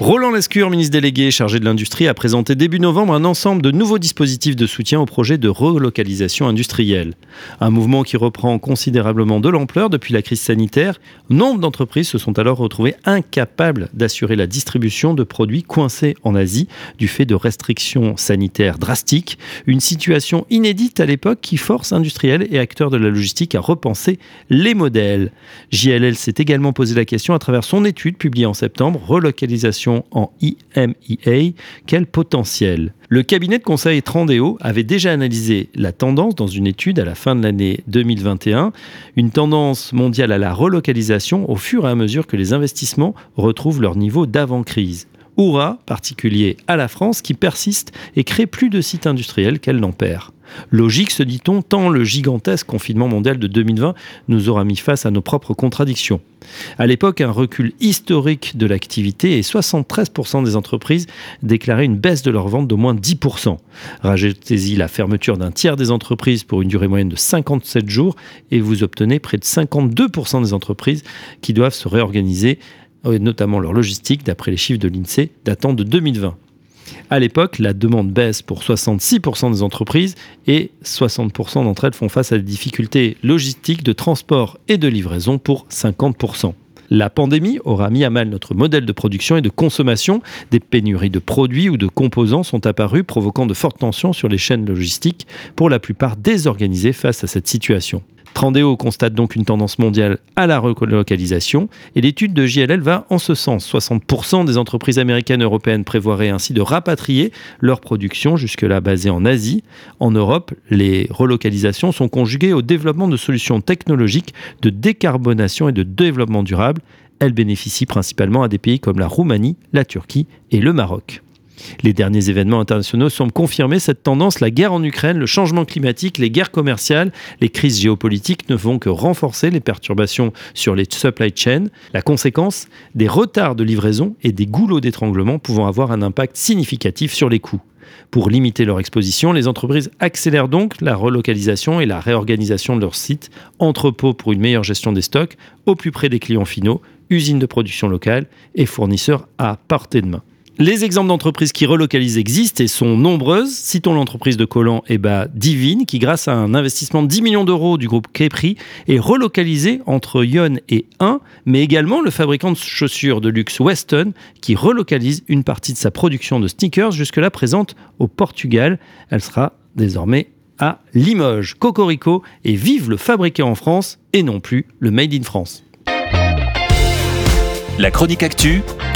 Roland Lescure, ministre délégué chargé de l'industrie, a présenté début novembre un ensemble de nouveaux dispositifs de soutien au projet de relocalisation industrielle. Un mouvement qui reprend considérablement de l'ampleur depuis la crise sanitaire. Nombre d'entreprises se sont alors retrouvées incapables d'assurer la distribution de produits coincés en Asie du fait de restrictions sanitaires drastiques. Une situation inédite à l'époque qui force industriels et acteurs de la logistique à repenser les modèles. JLL s'est également posé la question à travers son étude publiée en septembre, Relocalisation en IMEA, quel potentiel? Le cabinet de conseil Trandéo avait déjà analysé la tendance dans une étude à la fin de l'année 2021, une tendance mondiale à la relocalisation au fur et à mesure que les investissements retrouvent leur niveau d'avant-crise. Oura, particulier à la France, qui persiste et crée plus de sites industriels qu'elle n'en perd. Logique, se dit-on, tant le gigantesque confinement mondial de 2020 nous aura mis face à nos propres contradictions. À l'époque, un recul historique de l'activité et 73% des entreprises déclaraient une baisse de leurs ventes d'au moins 10%. Rajoutez-y la fermeture d'un tiers des entreprises pour une durée moyenne de 57 jours et vous obtenez près de 52% des entreprises qui doivent se réorganiser, notamment leur logistique, d'après les chiffres de l'INSEE datant de 2020. À l'époque, la demande baisse pour 66% des entreprises et 60% d'entre elles font face à des difficultés logistiques de transport et de livraison pour 50%. La pandémie aura mis à mal notre modèle de production et de consommation. Des pénuries de produits ou de composants sont apparues, provoquant de fortes tensions sur les chaînes logistiques, pour la plupart désorganisées face à cette situation. Trandéo constate donc une tendance mondiale à la relocalisation et l'étude de JLL va en ce sens. 60% des entreprises américaines européennes prévoiraient ainsi de rapatrier leur production jusque-là basée en Asie. En Europe, les relocalisations sont conjuguées au développement de solutions technologiques de décarbonation et de développement durable. Elles bénéficient principalement à des pays comme la Roumanie, la Turquie et le Maroc. Les derniers événements internationaux semblent confirmer cette tendance. La guerre en Ukraine, le changement climatique, les guerres commerciales, les crises géopolitiques ne vont que renforcer les perturbations sur les supply chains. La conséquence, des retards de livraison et des goulots d'étranglement pouvant avoir un impact significatif sur les coûts. Pour limiter leur exposition, les entreprises accélèrent donc la relocalisation et la réorganisation de leurs sites, entrepôts pour une meilleure gestion des stocks, au plus près des clients finaux, usines de production locale et fournisseurs à portée de main. Les exemples d'entreprises qui relocalisent existent et sont nombreuses. Citons l'entreprise de Collant et bah, Divine, qui grâce à un investissement de 10 millions d'euros du groupe Kepri est relocalisé entre Yon et 1, mais également le fabricant de chaussures de luxe Weston, qui relocalise une partie de sa production de sneakers jusque-là présente au Portugal. Elle sera désormais à Limoges. Cocorico et vive le fabriqué en France et non plus le Made in France. La chronique actu,